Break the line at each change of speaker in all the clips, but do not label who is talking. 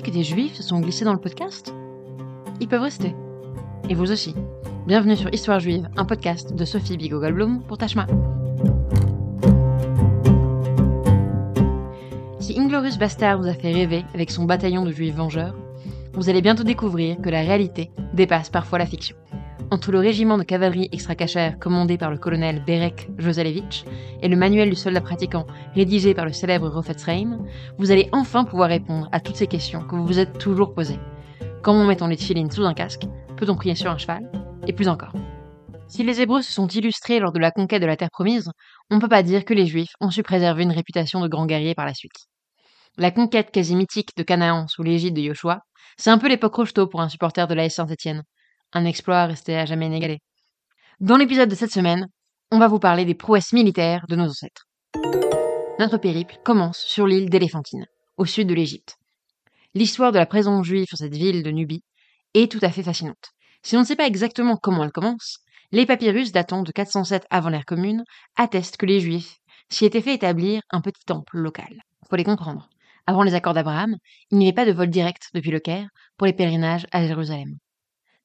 que des juifs se sont glissés dans le podcast Ils peuvent rester. Et vous aussi. Bienvenue sur Histoire juive, un podcast de Sophie Bigot-Goldblum pour Tashma. Si Inglorious Bastard vous a fait rêver avec son bataillon de juifs vengeurs, vous allez bientôt découvrir que la réalité dépasse parfois la fiction. Entre le régiment de cavalerie extra-cachère commandé par le colonel Berek Joselevich et le manuel du soldat pratiquant rédigé par le célèbre Rofetz vous allez enfin pouvoir répondre à toutes ces questions que vous vous êtes toujours posées. Comment met-on les tefilines sous un casque? Peut-on prier sur un cheval? Et plus encore. Si les Hébreux se sont illustrés lors de la conquête de la terre promise, on ne peut pas dire que les Juifs ont su préserver une réputation de grands guerriers par la suite. La conquête quasi mythique de Canaan sous l'égide de Joshua, c'est un peu l'époque Rocheteau pour un supporter de la Saint-Étienne. Un exploit resté à jamais inégalé. Dans l'épisode de cette semaine, on va vous parler des prouesses militaires de nos ancêtres. Notre périple commence sur l'île d'Éléphantine, au sud de l'Égypte. L'histoire de la présence juive sur cette ville de Nubie est tout à fait fascinante. Si on ne sait pas exactement comment elle commence, les papyrus datant de 407 avant l'ère commune attestent que les Juifs s'y étaient fait établir un petit temple local. Faut les comprendre. Avant les accords d'Abraham, il n'y avait pas de vol direct depuis le Caire pour les pèlerinages à Jérusalem.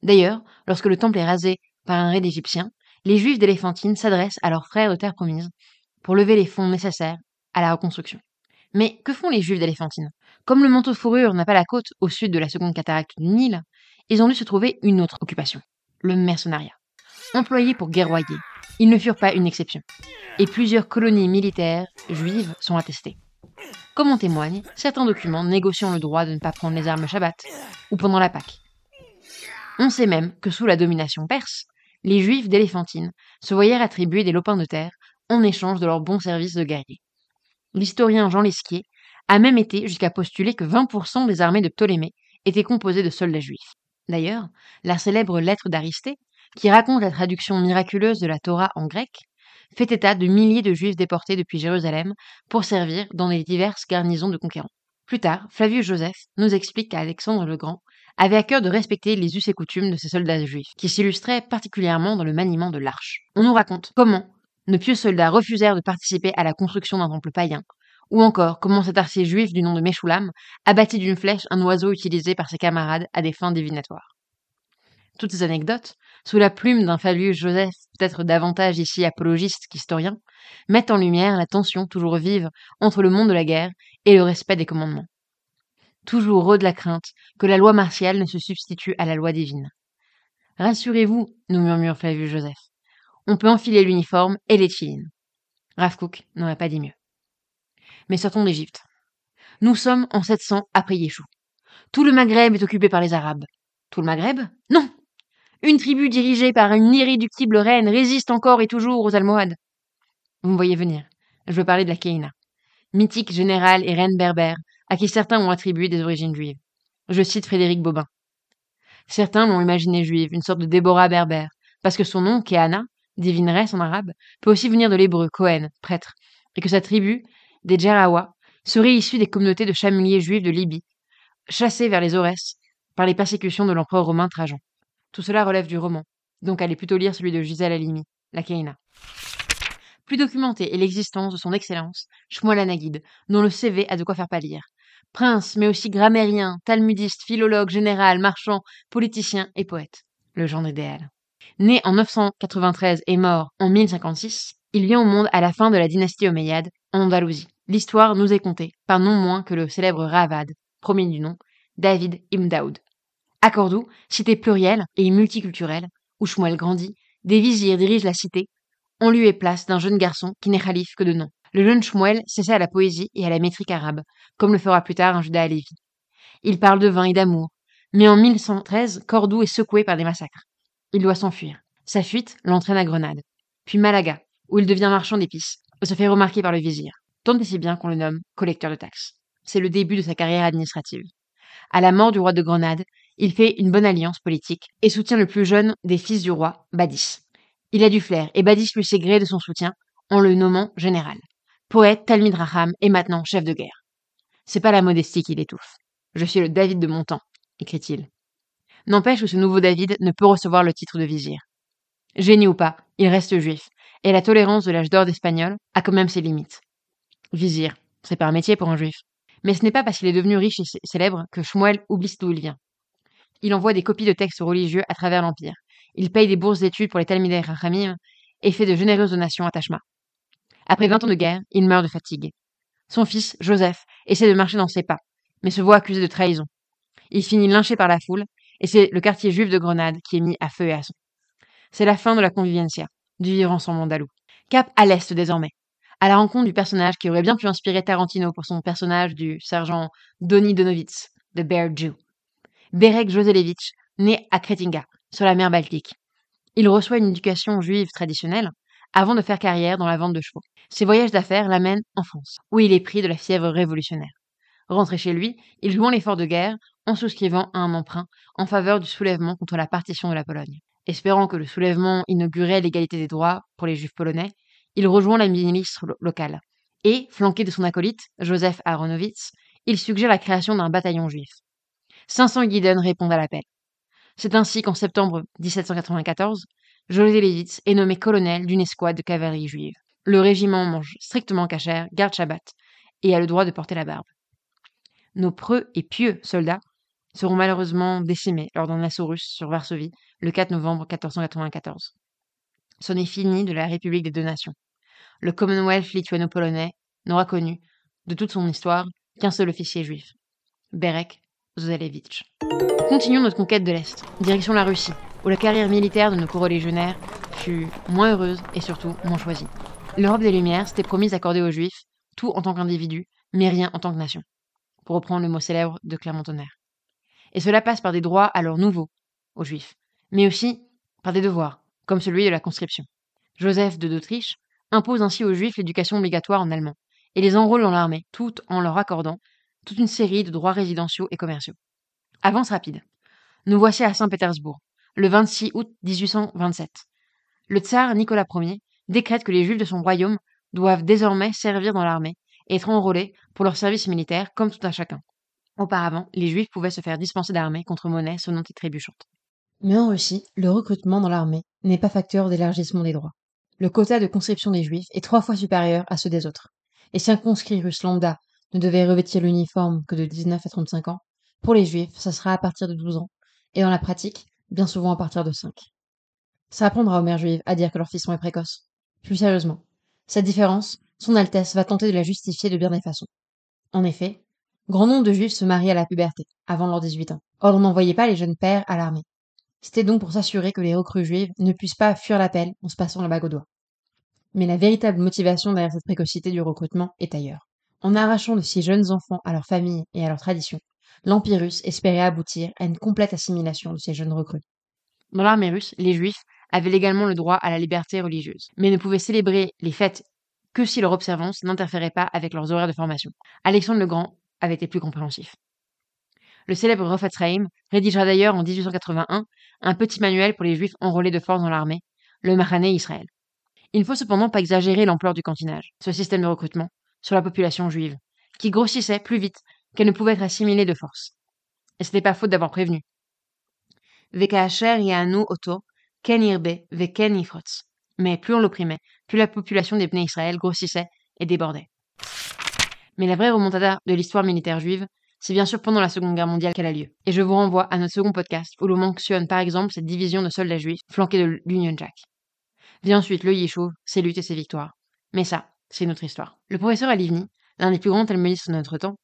D'ailleurs, lorsque le temple est rasé par un raid égyptien, les Juifs d'Éléphantine s'adressent à leurs frères de terre promise pour lever les fonds nécessaires à la reconstruction. Mais que font les Juifs d'Éléphantine? Comme le manteau fourrure n'a pas la côte au sud de la seconde cataracte du Nil, ils ont dû se trouver une autre occupation, le mercenariat. Employés pour guerroyer, ils ne furent pas une exception. Et plusieurs colonies militaires juives sont attestées. Comme en témoignent certains documents négociant le droit de ne pas prendre les armes Shabbat ou pendant la Pâque. On sait même que sous la domination perse, les juifs d'Éléphantine se voyèrent attribuer des lopins de terre en échange de leurs bons services de guerriers. L'historien Jean Lesquier a même été jusqu'à postuler que 20% des armées de Ptolémée étaient composées de soldats juifs. D'ailleurs, la célèbre lettre d'Aristée, qui raconte la traduction miraculeuse de la Torah en grec, fait état de milliers de juifs déportés depuis Jérusalem pour servir dans les diverses garnisons de conquérants. Plus tard, Flavius Joseph nous explique qu'Alexandre le Grand avait à cœur de respecter les us et coutumes de ses soldats juifs, qui s'illustraient particulièrement dans le maniement de l'arche. On nous raconte comment de pieux soldats refusèrent de participer à la construction d'un temple païen, ou encore comment cet arcier juif du nom de Meshulam abattit d'une flèche un oiseau utilisé par ses camarades à des fins divinatoires. Toutes ces anecdotes, sous la plume d'un Fabius Joseph, peut-être davantage ici apologiste qu'historien, mettent en lumière la tension toujours vive entre le monde de la guerre et le respect des commandements toujours heureux de la crainte que la loi martiale ne se substitue à la loi divine. Rassurez-vous, nous murmure Flavius Joseph. On peut enfiler l'uniforme et les chilines. Rav n'aurait pas dit mieux. Mais sortons d'Égypte. Nous sommes en 700 après Yeshua. Tout le Maghreb est occupé par les Arabes. Tout le Maghreb? Non Une tribu dirigée par une irréductible reine résiste encore et toujours aux Almohades. Vous me voyez venir. Je veux parler de la Keïna. Mythique générale et reine berbère, à qui certains ont attribué des origines juives. Je cite Frédéric Bobin. Certains l'ont imaginée juive, une sorte de Déborah berbère, parce que son nom, Kéana, divineresse en arabe, peut aussi venir de l'hébreu, Cohen, prêtre, et que sa tribu, des Djerawa, serait issue des communautés de chameliers juifs de Libye, chassés vers les Aurès par les persécutions de l'empereur romain Trajan. Tout cela relève du roman, donc allez plutôt lire celui de Gisèle Halimi, la Kéina. Plus documenté est l'existence de son excellence, Shmuel dont le CV a de quoi faire pâlir, prince, mais aussi grammairien, talmudiste, philologue, général, marchand, politicien et poète. Le genre idéal. Né en 993 et mort en 1056, il vient au monde à la fin de la dynastie omeyyade, en Andalousie. L'histoire nous est contée par non moins que le célèbre Ravad, premier du nom, David Ibn Daoud. À Cordoue, cité plurielle et multiculturelle, où Shmuel grandit, des vizirs dirigent la cité, en lieu et place d'un jeune garçon qui n'est calife que de nom. Le jeune Shmuel s'essaie à la poésie et à la métrique arabe, comme le fera plus tard un Judas Alevi. Il parle de vin et d'amour, mais en 1113, Cordoue est secoué par des massacres. Il doit s'enfuir. Sa fuite l'entraîne à Grenade, puis Malaga, où il devient marchand d'épices, se fait remarquer par le vizir, tant et si bien qu'on le nomme collecteur de taxes. C'est le début de sa carrière administrative. À la mort du roi de Grenade, il fait une bonne alliance politique et soutient le plus jeune des fils du roi, Badis. Il a du flair et Badis lui sait gré de son soutien en le nommant général. Poète, Talmid Raham et maintenant chef de guerre. C'est pas la modestie qui l'étouffe. Je suis le David de mon temps, écrit-il. N'empêche que ce nouveau David ne peut recevoir le titre de vizir. Génie ou pas, il reste juif, et la tolérance de l'âge d'or d'espagnol a quand même ses limites. Vizir, c'est pas un métier pour un juif. Mais ce n'est pas parce qu'il est devenu riche et célèbre que Shmuel oublie d'où il vient. Il envoie des copies de textes religieux à travers l'Empire. Il paye des bourses d'études pour les Talmidei Rachamim et fait de généreuses donations à Tashma. Après 20 ans de guerre, il meurt de fatigue. Son fils, Joseph, essaie de marcher dans ses pas, mais se voit accusé de trahison. Il finit lynché par la foule, et c'est le quartier juif de Grenade qui est mis à feu et à sang. C'est la fin de la conviviencia, du vivre ensemble andalou. Cap à l'est désormais, à la rencontre du personnage qui aurait bien pu inspirer Tarantino pour son personnage du sergent Donny Donovitz, de Bear Jew. Berek Joselevich, né à Kretinga, sur la mer Baltique. Il reçoit une éducation juive traditionnelle avant de faire carrière dans la vente de chevaux. Ses voyages d'affaires l'amènent en France, où il est pris de la fièvre révolutionnaire. Rentré chez lui, il joint l'effort de guerre en souscrivant à un emprunt en faveur du soulèvement contre la partition de la Pologne. Espérant que le soulèvement inaugurait l'égalité des droits pour les juifs polonais, il rejoint la milice locale. Et, flanqué de son acolyte, Joseph Aronowitz, il suggère la création d'un bataillon juif. 500 Guiden répondent à l'appel. C'est ainsi qu'en septembre 1794, José Levitz est nommé colonel d'une escouade de cavalerie juive. Le régiment mange strictement cachère, garde Shabbat et a le droit de porter la barbe. Nos preux et pieux soldats seront malheureusement décimés lors d'un assaut russe sur Varsovie le 4 novembre 1494. Ce n'est fini de la République des deux nations. Le Commonwealth lituano-polonais n'aura connu, de toute son histoire, qu'un seul officier juif, Berek Zalevitch. Continuons notre conquête de l'Est, direction la Russie, où la carrière militaire de nos co-religionnaires fut moins heureuse et surtout moins choisie. L'Europe des Lumières s'était promise d'accorder aux Juifs tout en tant qu'individu, mais rien en tant que nation, pour reprendre le mot célèbre de Clermont-Tonnerre. Et cela passe par des droits alors nouveaux aux Juifs, mais aussi par des devoirs, comme celui de la conscription. Joseph de d'Autriche impose ainsi aux Juifs l'éducation obligatoire en allemand, et les enrôle dans l'armée, tout en leur accordant toute une série de droits résidentiaux et commerciaux. Avance rapide. Nous voici à Saint-Pétersbourg, le 26 août 1827. Le tsar Nicolas Ier décrète que les juifs de son royaume doivent désormais servir dans l'armée et être enrôlés pour leur service militaire comme tout un chacun. Auparavant, les juifs pouvaient se faire dispenser d'armée contre monnaie sonnante et trébuchante. Mais en Russie, le recrutement dans l'armée n'est pas facteur d'élargissement des droits. Le quota de conscription des juifs est trois fois supérieur à ceux des autres. Et si un conscrit russe lambda ne devait revêtir l'uniforme que de 19 à 35 ans, pour les juifs, ça sera à partir de 12 ans, et dans la pratique, bien souvent à partir de 5. Ça apprendra aux mères juives à dire que leur fils est précoce. Plus sérieusement, cette différence, son Altesse va tenter de la justifier de bien des façons. En effet, grand nombre de juifs se marient à la puberté, avant leurs 18 ans. Or, on n'envoyait pas les jeunes pères à l'armée. C'était donc pour s'assurer que les recrues juives ne puissent pas fuir l'appel en se passant la bague au doigt. Mais la véritable motivation derrière cette précocité du recrutement est ailleurs. En arrachant de si jeunes enfants à leur famille et à leur tradition, l'Empire russe espérait aboutir à une complète assimilation de ces jeunes recrues. Dans l'armée russe, les juifs avaient également le droit à la liberté religieuse, mais ne pouvaient célébrer les fêtes que si leur observance n'interférait pas avec leurs horaires de formation. Alexandre le Grand avait été plus compréhensif. Le célèbre Refatzraim rédigera d'ailleurs en 1881 un petit manuel pour les juifs enrôlés de force dans l'armée, le Mahané Israël. Il ne faut cependant pas exagérer l'ampleur du cantinage, ce système de recrutement, sur la population juive, qui grossissait plus vite qu'elle ne pouvait être assimilée de force. Et ce n'était pas faute d'avoir prévenu. Mais plus on l'opprimait, plus la population des Bnei Israël grossissait et débordait. Mais la vraie remontada de l'histoire militaire juive, c'est bien sûr pendant la Seconde Guerre mondiale qu'elle a lieu. Et je vous renvoie à notre second podcast où l'on mentionne par exemple cette division de soldats juifs flanqués de l'Union Jack. Vient ensuite le Yishuv, ses luttes et ses victoires. Mais ça, c'est notre histoire. Le professeur Alivni, l'un des plus grands talmudistes de notre temps,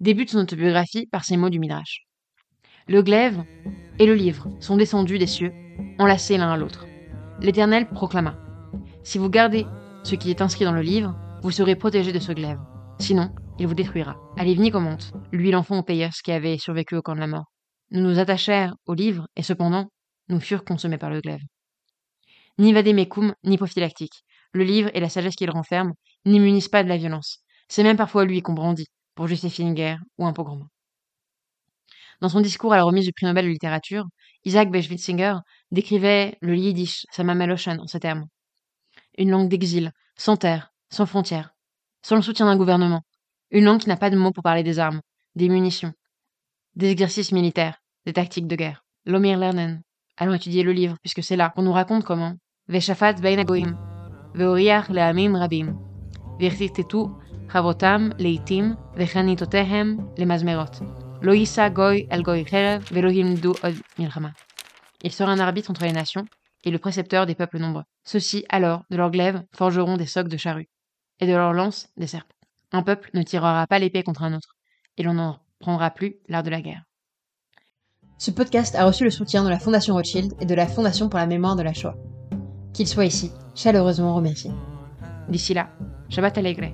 débute son autobiographie par ces mots du Midrash. Le glaive et le livre sont descendus des cieux, enlacés l'un à l'autre. L'Éternel proclama Si vous gardez ce qui est inscrit dans le livre, vous serez protégés de ce glaive. Sinon, il vous détruira. Alivni commente, lui l'enfant au payeur qui avait survécu au camp de la mort. Nous nous attachèrent au livre et cependant, nous furent consommés par le glaive. Ni vadémécum, ni prophylactique. Le livre et la sagesse qu'il renferme n'immunisent pas de la violence. C'est même parfois lui qu'on brandit pour une guerre ou un pogrom. Dans son discours à la remise du prix Nobel de littérature, Isaac Beschwitzinger décrivait le yiddish, sa mamaloshan, en ces termes. Une langue d'exil, sans terre, sans frontières, sans le soutien d'un gouvernement. Une langue qui n'a pas de mots pour parler des armes, des munitions, des exercices militaires, des tactiques de guerre. L'Omir Lernen. Allons étudier le livre, puisque c'est là qu'on nous raconte comment. Veshafat rabim. חבותם, לעתים, וחניתותיהם למזמרות. לא יישא גוי אל גוי חרב, ולא ילמדו עוד מלחמה. Il sera un arbitre entre les nations et le précepteur des peuples nombreux. Ceux-ci, alors, de leurs glaives, forgeront des socs de charrues, et de leurs lances, des serpes. Un peuple ne tirera pas l'épée contre un autre, et l'on n'en prendra plus l'art de la guerre. Ce podcast a reçu le soutien de la Fondation Rothschild et de la Fondation pour la mémoire de la Shoah. Qu'il soit ici, chaleureusement remercié. D'ici là, Shabbat Alegre,